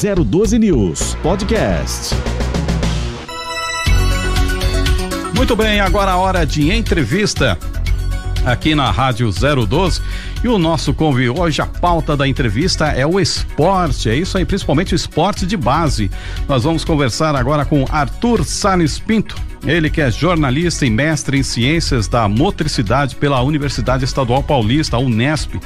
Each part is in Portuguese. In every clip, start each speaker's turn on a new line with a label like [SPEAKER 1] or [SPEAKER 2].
[SPEAKER 1] 012 News Podcast.
[SPEAKER 2] Muito bem, agora a hora de entrevista aqui na Rádio 012. E o nosso convite hoje, a pauta da entrevista é o esporte, é isso aí, principalmente o esporte de base. Nós vamos conversar agora com Arthur Salles Pinto, ele que é jornalista e mestre em ciências da motricidade pela Universidade Estadual Paulista, Unesp.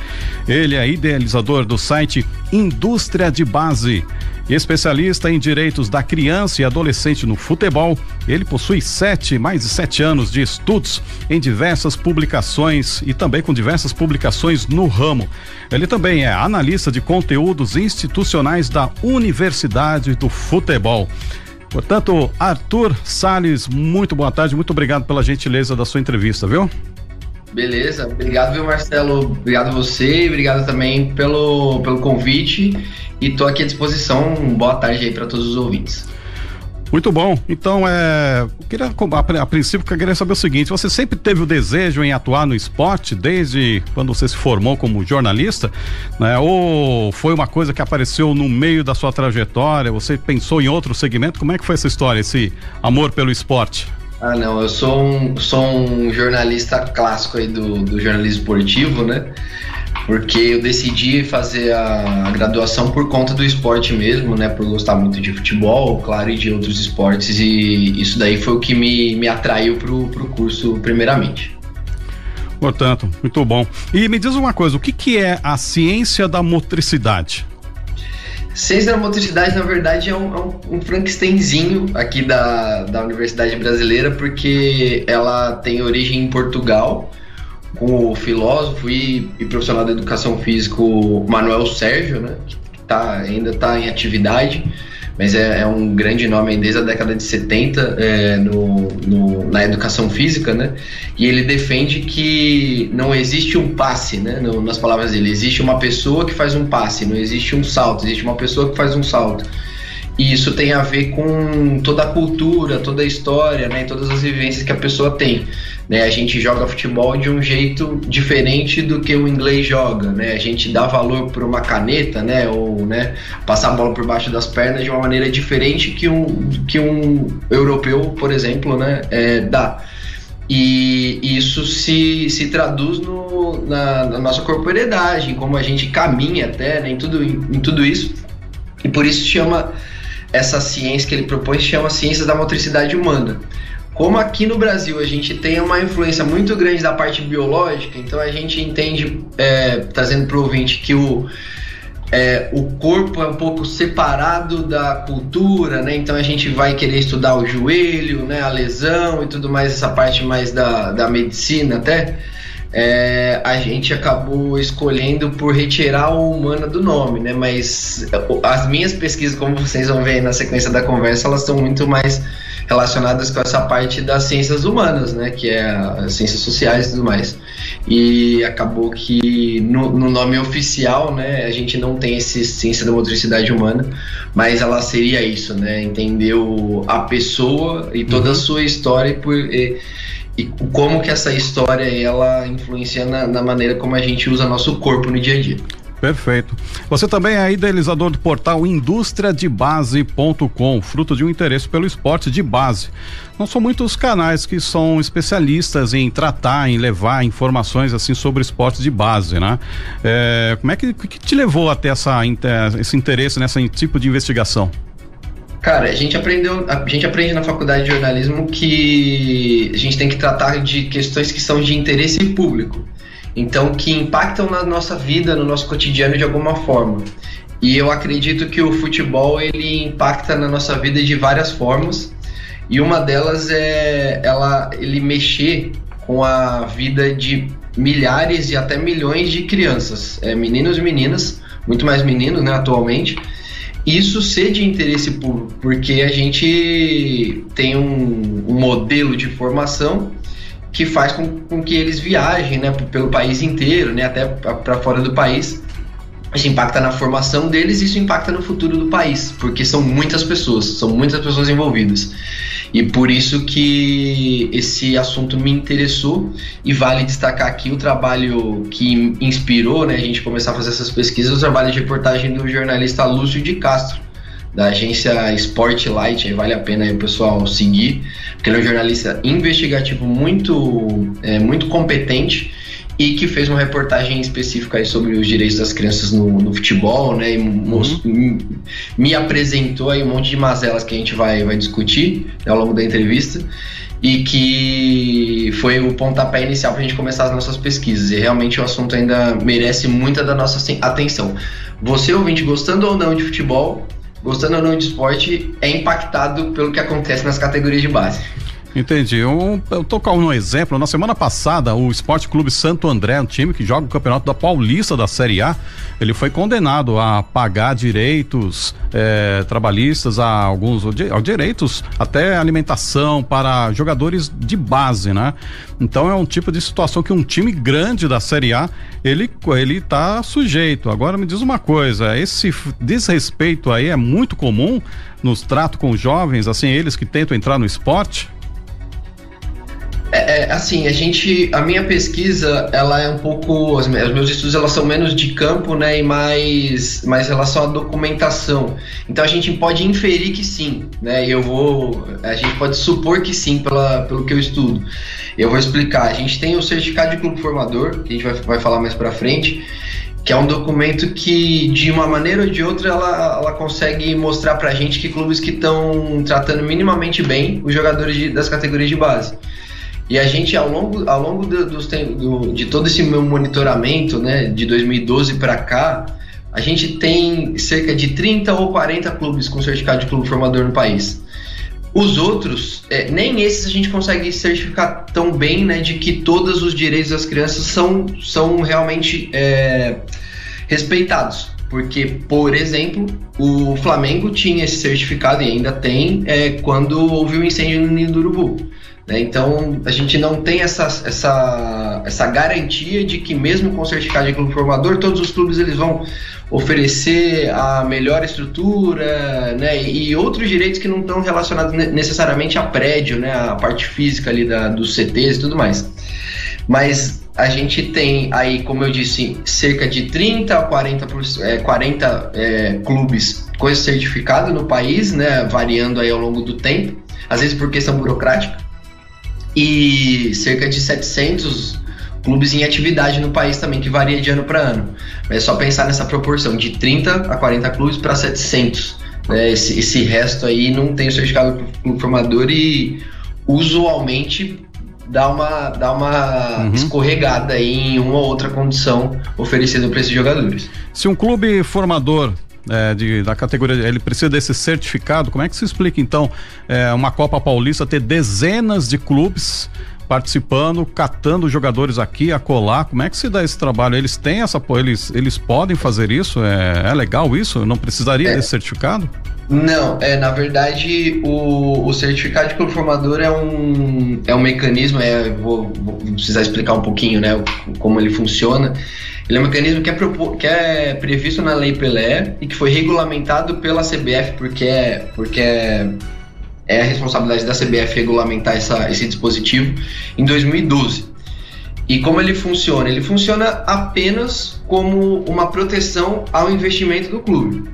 [SPEAKER 2] Ele é idealizador do site Indústria de Base. Especialista em direitos da criança e adolescente no futebol, ele possui sete, mais de sete anos de estudos em diversas publicações e também com diversas publicações no ramo. Ele também é analista de conteúdos institucionais da Universidade do Futebol. Portanto, Arthur Sales, muito boa tarde, muito obrigado pela gentileza da sua entrevista, viu?
[SPEAKER 3] Beleza, obrigado, viu, Marcelo? Obrigado você, obrigado também pelo, pelo convite e estou aqui à disposição. Boa tarde aí para todos os ouvintes.
[SPEAKER 2] Muito bom. Então, é, queria, a, a princípio, eu queria saber o seguinte: você sempre teve o desejo em atuar no esporte desde quando você se formou como jornalista, né? Ou foi uma coisa que apareceu no meio da sua trajetória? Você pensou em outro segmento? Como é que foi essa história, esse amor pelo esporte?
[SPEAKER 3] Ah, não, eu sou um, sou um jornalista clássico aí do, do jornalismo esportivo, né? porque eu decidi fazer a, graduação por conta do esporte mesmo, né? Por gostar muito de futebol, claro, e de outros esportes, e isso daí foi o que me, me atraiu pro, pro curso primeiramente.
[SPEAKER 2] Portanto, muito bom. E me diz uma coisa, o que, que é a ciência da motricidade?
[SPEAKER 3] Ciência da motricidade, na verdade, é um, é um, um Frankensteinzinho aqui da, da Universidade Brasileira, porque ela tem origem em Portugal, com o filósofo e, e profissional da educação física Manuel Sérgio, né, que tá, ainda está em atividade, mas é, é, um grande nome desde a década de 70 é, no, no, na educação física, né? E ele defende que não existe um passe, né? No, nas palavras dele, existe uma pessoa que faz um passe, não existe um salto, existe uma pessoa que faz um salto. E isso tem a ver com toda a cultura, toda a história, né, todas as vivências que a pessoa tem. Né? A gente joga futebol de um jeito diferente do que o inglês joga, né? A gente dá valor para uma caneta, né, ou né, passar a bola por baixo das pernas de uma maneira diferente que um, que um europeu, por exemplo, né, é, dá. E isso se, se traduz no, na, na, nossa corporeidade, como a gente caminha até, né, em, tudo, em, em tudo isso. E por isso chama essa ciência que ele propõe chama ciência da motricidade humana. Como aqui no Brasil a gente tem uma influência muito grande da parte biológica, então a gente entende, é, trazendo para o ouvinte, que o, é, o corpo é um pouco separado da cultura, né? Então a gente vai querer estudar o joelho, né? A lesão e tudo mais, essa parte mais da, da medicina até é, a gente acabou escolhendo por retirar o humana do nome, né? Mas as minhas pesquisas, como vocês vão ver na sequência da conversa, elas estão muito mais relacionadas com essa parte das ciências humanas, né? Que é as ciências sociais e tudo mais. E acabou que no, no nome oficial, né? A gente não tem esse ciência da motricidade humana, mas ela seria isso, né? Entender a pessoa e toda uhum. a sua história e por. E, e como que essa história ela influencia na, na, maneira como a gente usa nosso corpo no dia a dia.
[SPEAKER 2] Perfeito. Você também é idealizador do portal industriadebase.com, fruto de um interesse pelo esporte de base. Não são muitos canais que são especialistas em tratar, em levar informações assim sobre esporte de base, né? É, como é que, que te levou até essa, esse interesse nesse tipo de investigação?
[SPEAKER 3] Cara, a gente aprendeu, a gente aprende na faculdade de jornalismo que a gente tem que tratar de questões que são de interesse público. Então, que impactam na nossa vida, no nosso cotidiano de alguma forma. E eu acredito que o futebol ele impacta na nossa vida de várias formas. E uma delas é ela ele mexer com a vida de milhares e até milhões de crianças, é, meninos e meninas, muito mais meninos, né, atualmente isso ser de interesse público, porque a gente tem um, um modelo de formação que faz com, com, que eles viajem né, pelo país inteiro, né, até para fora do país. Isso impacta na formação deles, isso impacta no futuro do país, porque são muitas pessoas, são muitas pessoas envolvidas. E por isso que esse assunto me interessou e vale destacar aqui o trabalho que inspirou né, a gente começar a fazer essas pesquisas, o trabalho de reportagem do jornalista Lúcio de Castro, da agência Spotlight, aí vale a pena aí o pessoal seguir, porque ele é um jornalista investigativo muito, é, muito competente e que fez uma reportagem específica aí sobre os direitos das crianças no, no futebol, né? E uhum. me apresentou aí um monte de mazelas que a gente vai, vai discutir ao longo da entrevista e que foi o pontapé inicial para a gente começar as nossas pesquisas. E realmente o assunto ainda merece muita da nossa atenção. Você, ouvinte, gostando ou não de futebol, gostando ou não de esporte, é impactado pelo que acontece nas categorias de base.
[SPEAKER 2] Entendi. Eu, eu tô com um exemplo. Na semana passada, o Esporte Clube Santo André, um time que joga o campeonato da Paulista da Série A, ele foi condenado a pagar direitos eh, trabalhistas a alguns direitos até alimentação para jogadores de base, né? Então é um tipo de situação que um time grande da Série A ele ele tá sujeito. Agora me diz uma coisa, esse desrespeito aí é muito comum nos tratos com jovens, assim eles que tentam entrar no esporte?
[SPEAKER 3] É, é, assim, a gente, a minha pesquisa, ela é um pouco, os meus estudos elas são menos de campo, né, e mais, mais relação à documentação. Então a gente pode inferir que sim, né, eu vou, a gente pode supor que sim pela, pelo que eu estudo. Eu vou explicar. A gente tem o certificado de clube formador, que a gente vai, vai falar mais para frente, que é um documento que, de uma maneira ou de outra, ela, ela consegue mostrar para a gente que clubes que estão tratando minimamente bem os jogadores de, das categorias de base. E a gente, ao longo, ao longo do, do, de todo esse meu monitoramento, né, de 2012 para cá, a gente tem cerca de 30 ou 40 clubes com certificado de clube formador no país. Os outros, é, nem esses a gente consegue certificar tão bem, né, de que todos os direitos das crianças são, são realmente é, respeitados. Porque, por exemplo, o Flamengo tinha esse certificado e ainda tem é, quando houve o um incêndio no Ninho do Urubu. Né? Então, a gente não tem essa, essa, essa garantia de que mesmo com certificado de clube formador, todos os clubes eles vão oferecer a melhor estrutura né? e outros direitos que não estão relacionados necessariamente a prédio, né? a parte física ali da, dos CTs e tudo mais. Mas a gente tem aí, como eu disse, cerca de 30 a 40, é, 40 é, clubes com esse certificado no país, né? variando aí ao longo do tempo, às vezes por questão burocrática e cerca de 700 clubes em atividade no país também, que varia de ano para ano. É só pensar nessa proporção de 30 a 40 clubes para 700. Né? Esse, esse resto aí não tem o certificado clube formador e usualmente dá uma, dá uma uhum. escorregada em uma ou outra condição oferecida para esses jogadores.
[SPEAKER 2] Se um clube formador é, de, da categoria, ele precisa desse certificado. Como é que se explica então é, uma Copa Paulista ter dezenas de clubes participando, catando jogadores aqui, a colar? Como é que se dá esse trabalho? Eles têm essa, eles, eles podem fazer isso? É, é legal isso? Não precisaria é. desse certificado?
[SPEAKER 3] Não, é na verdade o, o certificado de clube formador é um, é um mecanismo, é, vou, vou precisar explicar um pouquinho, né, como ele funciona. Ele é um mecanismo que é, que é previsto na Lei Pelé e que foi regulamentado pela CBF, porque é, porque é, é a responsabilidade da CBF regulamentar essa, esse dispositivo em 2012. E como ele funciona? Ele funciona apenas como uma proteção ao investimento do clube.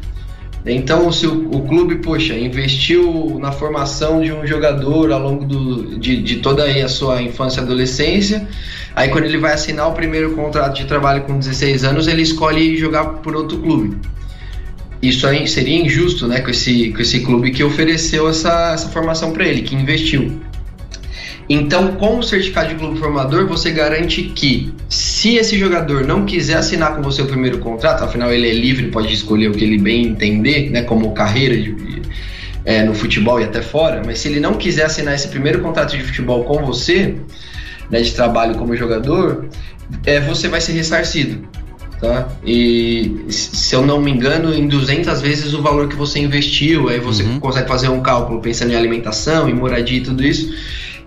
[SPEAKER 3] Então, se o, o, clube, poxa, investiu na formação de um jogador ao longo do, de, de toda a sua infância e adolescência, aí quando ele vai assinar o primeiro contrato de trabalho com 16 anos, ele escolhe jogar por outro clube. Isso aí seria injusto né, com, esse, com esse clube que ofereceu essa, essa formação para ele, que investiu. Então, com o certificado de clube formador, você garante que, se esse jogador não quiser assinar com você o primeiro contrato, afinal ele é livre, pode escolher o que ele bem entender, né, como carreira de, é, no futebol e até fora, mas se ele não quiser assinar esse primeiro contrato de futebol com você, né, de trabalho como jogador, é, você vai ser ressarcido. Tá? E se eu não me engano, em 200 vezes o valor que você investiu, aí você uhum. consegue fazer um cálculo pensando em alimentação, em moradia e tudo isso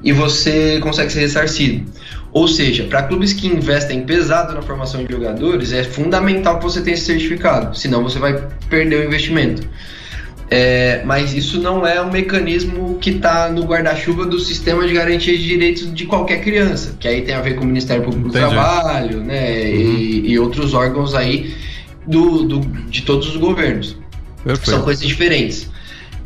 [SPEAKER 3] e você consegue ser ressarcido. Ou seja, para clubes que investem pesado na formação de jogadores, é fundamental que você tenha esse certificado, senão você vai perder o investimento. É, mas isso não é um mecanismo que está no guarda-chuva do sistema de garantia de direitos de qualquer criança, que aí tem a ver com o Ministério Público Entendi. do Trabalho, né, uhum. e, e, outros órgãos aí do, do, de todos os governos. Perfeito. São coisas diferentes.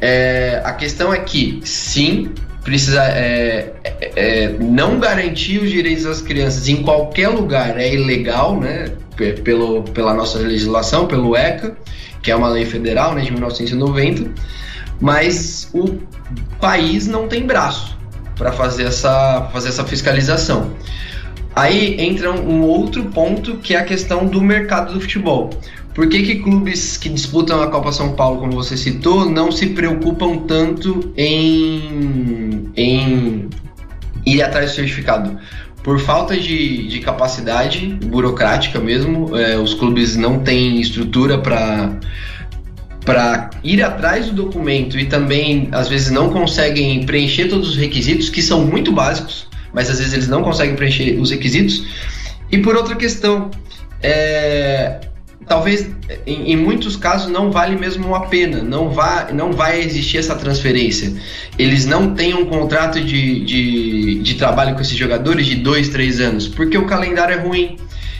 [SPEAKER 3] É, a questão é que, sim, precisa é, é, é, não garantir os direitos das crianças em qualquer lugar é ilegal, né? Pelo, pela nossa legislação, pelo ECA, que é uma lei federal né, de 1990, mas o país não tem braço para fazer essa, fazer essa fiscalização. Aí entra um outro ponto que é a questão do mercado do futebol. Por que, que clubes que disputam a Copa São Paulo, como você citou, não se preocupam tanto em, em ir atrás do certificado? Por falta de, de capacidade burocrática mesmo, é, os clubes não têm estrutura para para ir atrás do documento e também às vezes não conseguem preencher todos os requisitos que são muito básicos, mas às vezes eles não conseguem preencher os requisitos. E por outra questão, é, talvez em, em, muitos casos não vale mesmo a pena, não, vai não vai existir essa transferência. Eles não têm um contrato de, de, de trabalho com esses jogadores de dois, três anos, porque o calendário é ruim.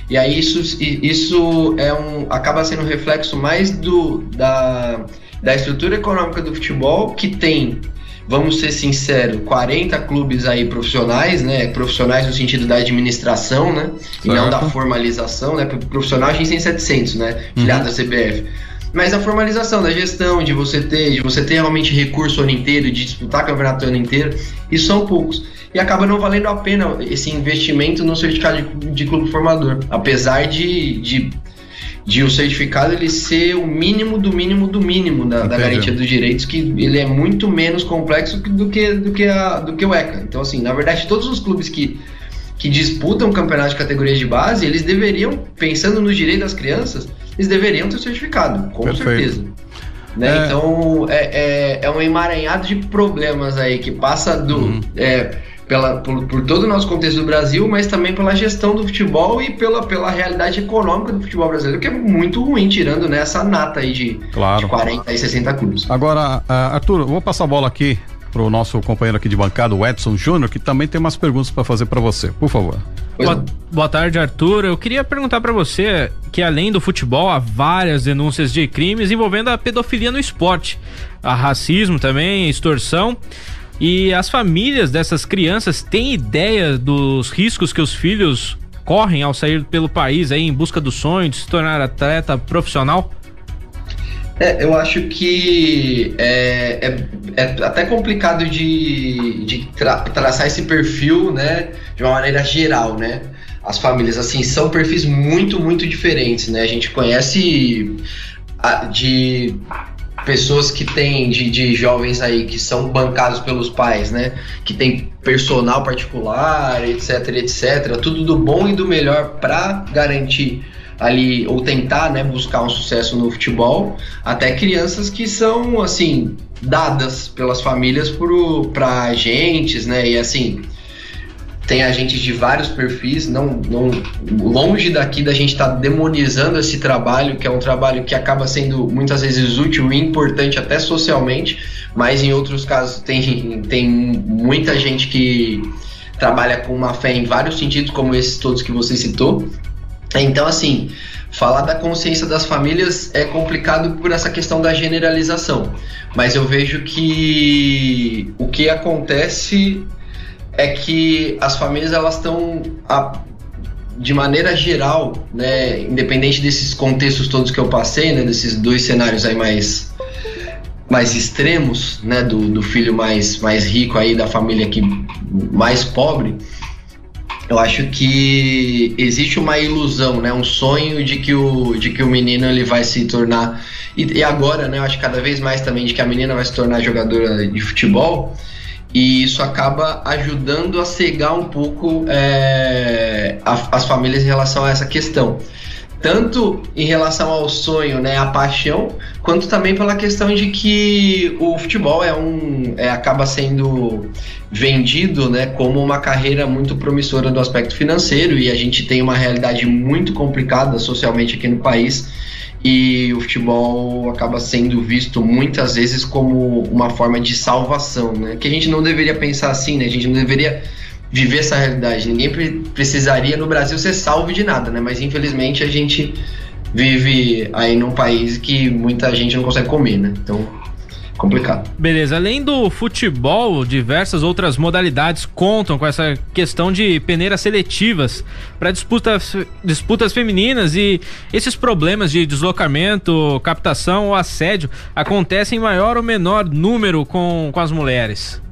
[SPEAKER 3] E aí isso, isso é um, acaba sendo um reflexo mais do, da, da estrutura econômica do futebol, que tem vamos ser sinceros, 40 clubes aí profissionais, né? Profissionais no sentido da administração, né? Certo. E não da formalização, né? Profissional a gente tem 700, né? Filiado uhum. da CBF. Mas a formalização da gestão, de você ter, de você ter realmente recurso o ano inteiro, de disputar campeonato o ano inteiro, isso são poucos. E acaba não valendo a pena esse investimento no certificado de, de clube formador. Apesar de, de de o certificado ele ser o mínimo do mínimo do mínimo da, da garantia dos direitos, que ele é muito menos complexo do que, do que, a, do que o ECA. Então, assim, na verdade, todos os clubes que, que disputam campeonato de categorias de base, eles deveriam, pensando nos direitos das crianças, eles deveriam ter certificado, com Perfeito. certeza. Né? É. Então, é, é, é um emaranhado de problemas aí que passa do. Uhum. É, pela, por, por, todo o nosso contexto do Brasil, mas também pela gestão do futebol e pela, pela realidade econômica do futebol brasileiro, que é muito ruim, tirando né, essa nata aí de, claro. de 40 e 60 clubes.
[SPEAKER 2] Agora, uh, Arthur, vou passar a bola aqui para o nosso companheiro aqui de bancada, o Edson Júnior, que também tem umas perguntas para fazer para você. Por favor.
[SPEAKER 4] Boa, boa, tarde, Arthur. Eu queria perguntar para você que além do futebol há várias denúncias de crimes envolvendo a pedofilia no esporte, a racismo também, extorsão. E as famílias dessas crianças têm ideia dos riscos que os filhos correm ao sair pelo país aí em busca do sonho de se tornar atleta profissional?
[SPEAKER 3] É, eu acho que é, é, é até complicado de, de tra traçar esse perfil, né, de uma maneira geral, né? As famílias, assim, são perfis muito, muito diferentes, né? A gente conhece de pessoas que têm, de, de jovens aí que são bancados pelos pais, né? Que tem personal particular, etc, etc. Tudo do bom e do melhor para garantir ali ou tentar, né, buscar um sucesso no futebol, até crianças que são assim dadas pelas famílias para agentes, né? E assim, tem agentes de vários perfis, não, não longe daqui da gente estar tá demonizando esse trabalho, que é um trabalho que acaba sendo muitas vezes útil e importante até socialmente, mas em outros casos tem, tem muita gente que trabalha com uma fé em vários sentidos, como esses todos que você citou. Então, assim, falar da consciência das famílias é complicado por essa questão da generalização, mas eu vejo que o que acontece é que as famílias elas estão de maneira geral, né, independente desses contextos todos que eu passei, né, desses dois cenários aí mais mais extremos, né, do, do filho mais mais rico aí da família que mais pobre, eu acho que existe uma ilusão, né, um sonho de que o de que o menino ele vai se tornar e, e agora, né, eu acho cada vez mais também de que a menina vai se tornar jogadora de futebol e isso acaba ajudando a cegar um pouco é, a, as famílias em relação a essa questão. Tanto em relação ao sonho, né, a paixão, quanto também pela questão de que o futebol é um, é, acaba sendo vendido né, como uma carreira muito promissora do aspecto financeiro e a gente tem uma realidade muito complicada socialmente aqui no país e o futebol acaba sendo visto muitas vezes como uma forma de salvação, né? Que a gente não deveria pensar assim, né? A gente não deveria viver essa realidade. Ninguém precisaria no Brasil ser salvo de nada, né? Mas infelizmente a gente vive aí num país que muita gente não consegue comer, né? Então, complicado.
[SPEAKER 4] Beleza, além do futebol, diversas outras modalidades contam com essa questão de peneiras seletivas para disputas, disputas femininas e esses problemas de deslocamento, captação ou assédio acontecem em maior ou menor número com, com as mulheres.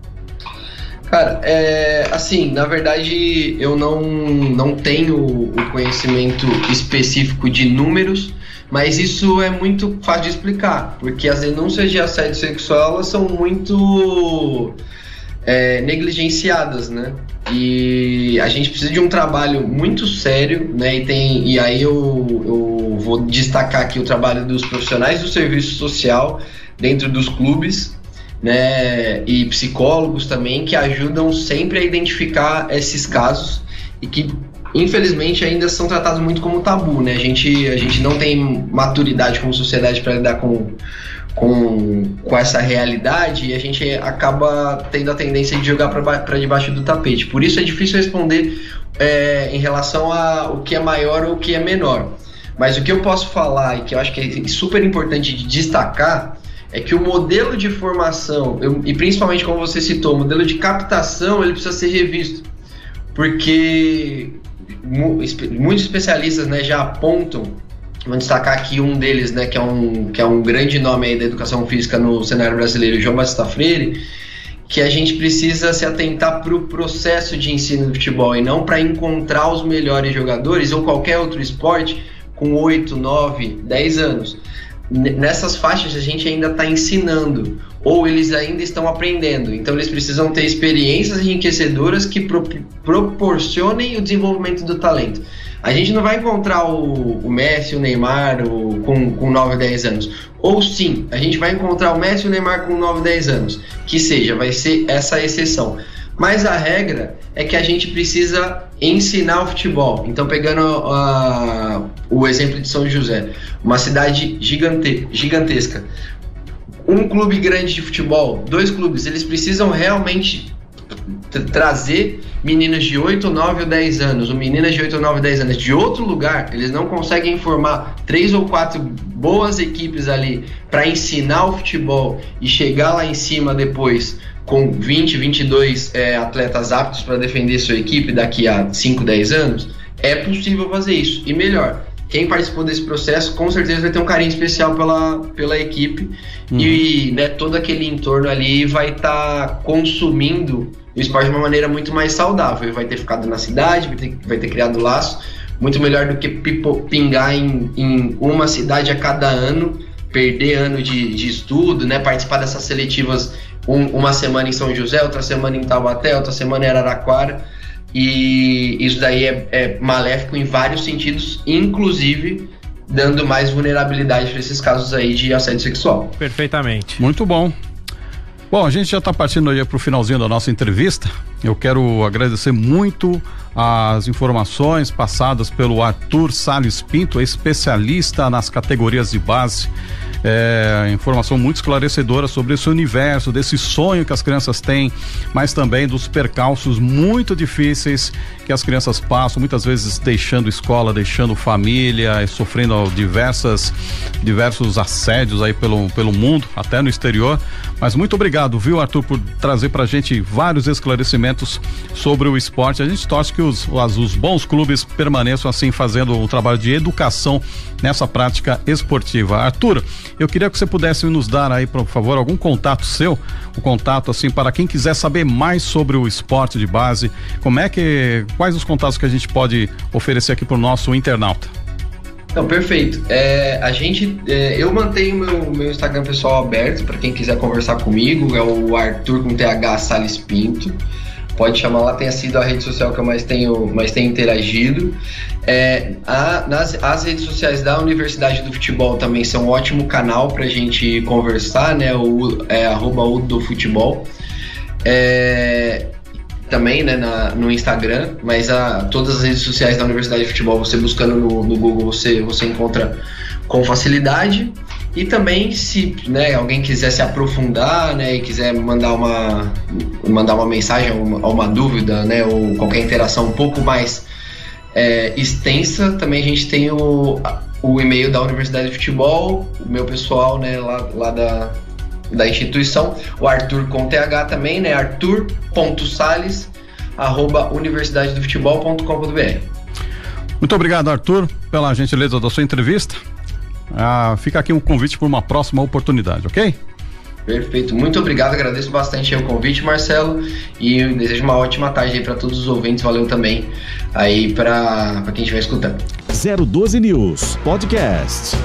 [SPEAKER 3] Cara, é, assim, na verdade eu não, não tenho o conhecimento específico de números, mas isso é muito fácil de explicar, porque as denúncias de assédio sexual elas são muito é, negligenciadas, né? E a gente precisa de um trabalho muito sério, né? E, tem, e aí eu, eu vou destacar aqui o trabalho dos profissionais do serviço social dentro dos clubes, né, e psicólogos também que ajudam sempre a identificar esses casos e que infelizmente ainda são tratados muito como tabu, né? A gente, a gente não tem maturidade como sociedade para lidar com, com, com essa realidade e a gente acaba tendo a tendência de jogar para debaixo do tapete. Por isso é difícil responder é, em relação a o que é maior ou o que é menor. Mas o que eu posso falar e que eu acho que é super importante de destacar é que o modelo de formação, eu, e principalmente como você citou, o modelo de captação, ele precisa ser revisto. Porque muitos especialistas né, já apontam, vou destacar aqui um deles, né, que, é um, que é um grande nome aí da educação física no cenário brasileiro, João Batista Freire, que a gente precisa se atentar para o processo de ensino do futebol e não para encontrar os melhores jogadores ou qualquer outro esporte com 8, 9, 10 anos nessas faixas a gente ainda está ensinando ou eles ainda estão aprendendo. Então eles precisam ter experiências enriquecedoras que pro, proporcionem o desenvolvimento do talento. A gente não vai encontrar o, o Messi, o Neymar o, com, com 9 10 anos. Ou sim, a gente vai encontrar o Messi e o Neymar com 9 10 anos. Que seja, vai ser essa exceção. Mas a regra é que a gente precisa ensinar o futebol. Então, pegando uh, o exemplo de São José, uma cidade gigante, gigantesca, um clube grande de futebol, dois clubes, eles precisam realmente trazer meninas de 8, 9 ou 10 anos, ou meninas de 8, 9 ou 10 anos de outro lugar, eles não conseguem formar três ou quatro boas equipes ali para ensinar o futebol e chegar lá em cima depois com 20, 22 é, atletas aptos para defender sua equipe daqui a 5, 10 anos, é possível fazer isso. E melhor, quem participou desse processo com certeza vai ter um carinho especial pela, pela equipe uhum. e né, todo aquele entorno ali vai estar tá consumindo o esporte de uma maneira muito mais saudável. Vai ter ficado na cidade, vai ter, vai ter criado laço, muito melhor do que pipo, pingar em, em uma cidade a cada ano, perder ano de, de estudo, né, participar dessas seletivas um, uma semana em São José, outra semana em Taubaté, outra semana em Araraquara. E isso daí é, é maléfico em vários sentidos, inclusive dando mais vulnerabilidade para esses casos aí de assédio sexual.
[SPEAKER 4] Perfeitamente.
[SPEAKER 2] Muito bom. Bom, a gente já está partindo aí para o finalzinho da nossa entrevista. Eu quero agradecer muito as informações passadas pelo Arthur Salles Pinto, especialista nas categorias de base é, informação muito esclarecedora sobre esse universo, desse sonho que as crianças têm, mas também dos percalços muito difíceis que as crianças passam, muitas vezes deixando escola, deixando família, sofrendo diversas, diversos assédios aí pelo, pelo mundo, até no exterior. Mas muito obrigado, viu, Arthur, por trazer pra gente vários esclarecimentos sobre o esporte. A gente torce que os, os, os bons clubes permaneçam assim fazendo um trabalho de educação nessa prática esportiva. Arthur, eu queria que você pudesse nos dar aí, por favor, algum contato seu, o um contato assim para quem quiser saber mais sobre o esporte de base, como é que, quais os contatos que a gente pode oferecer aqui para o nosso internauta?
[SPEAKER 3] Então, perfeito. É, a gente, é, eu mantenho meu, meu Instagram pessoal aberto para quem quiser conversar comigo. É o Arthur com TH Salles Pinto pode chamar lá, tenha sido a rede social que eu mais tenho, mais tenho interagido. É, a, nas, as redes sociais da Universidade do Futebol também são um ótimo canal para a gente conversar, né? O, é, arroba do Futebol. É, também né, na, no Instagram, mas a, todas as redes sociais da Universidade de Futebol, você buscando no, no Google, você, você encontra com facilidade. E também, se né, alguém quiser se aprofundar né, e quiser mandar uma, mandar uma mensagem ou uma, uma dúvida, né, ou qualquer interação um pouco mais é, extensa, também a gente tem o, o e-mail da Universidade de Futebol, o meu pessoal, né, lá, lá da, da instituição, o Arthur com TH também, né, arthur.sales, arroba universidadedofutebol.com.br.
[SPEAKER 2] Muito obrigado, Arthur, pela gentileza da sua entrevista. Ah, fica aqui um convite para uma próxima oportunidade, ok?
[SPEAKER 3] Perfeito, muito obrigado, agradeço bastante o convite, Marcelo, e desejo uma ótima tarde aí para todos os ouvintes, valeu também aí para quem estiver escutando.
[SPEAKER 1] 012 News Podcast.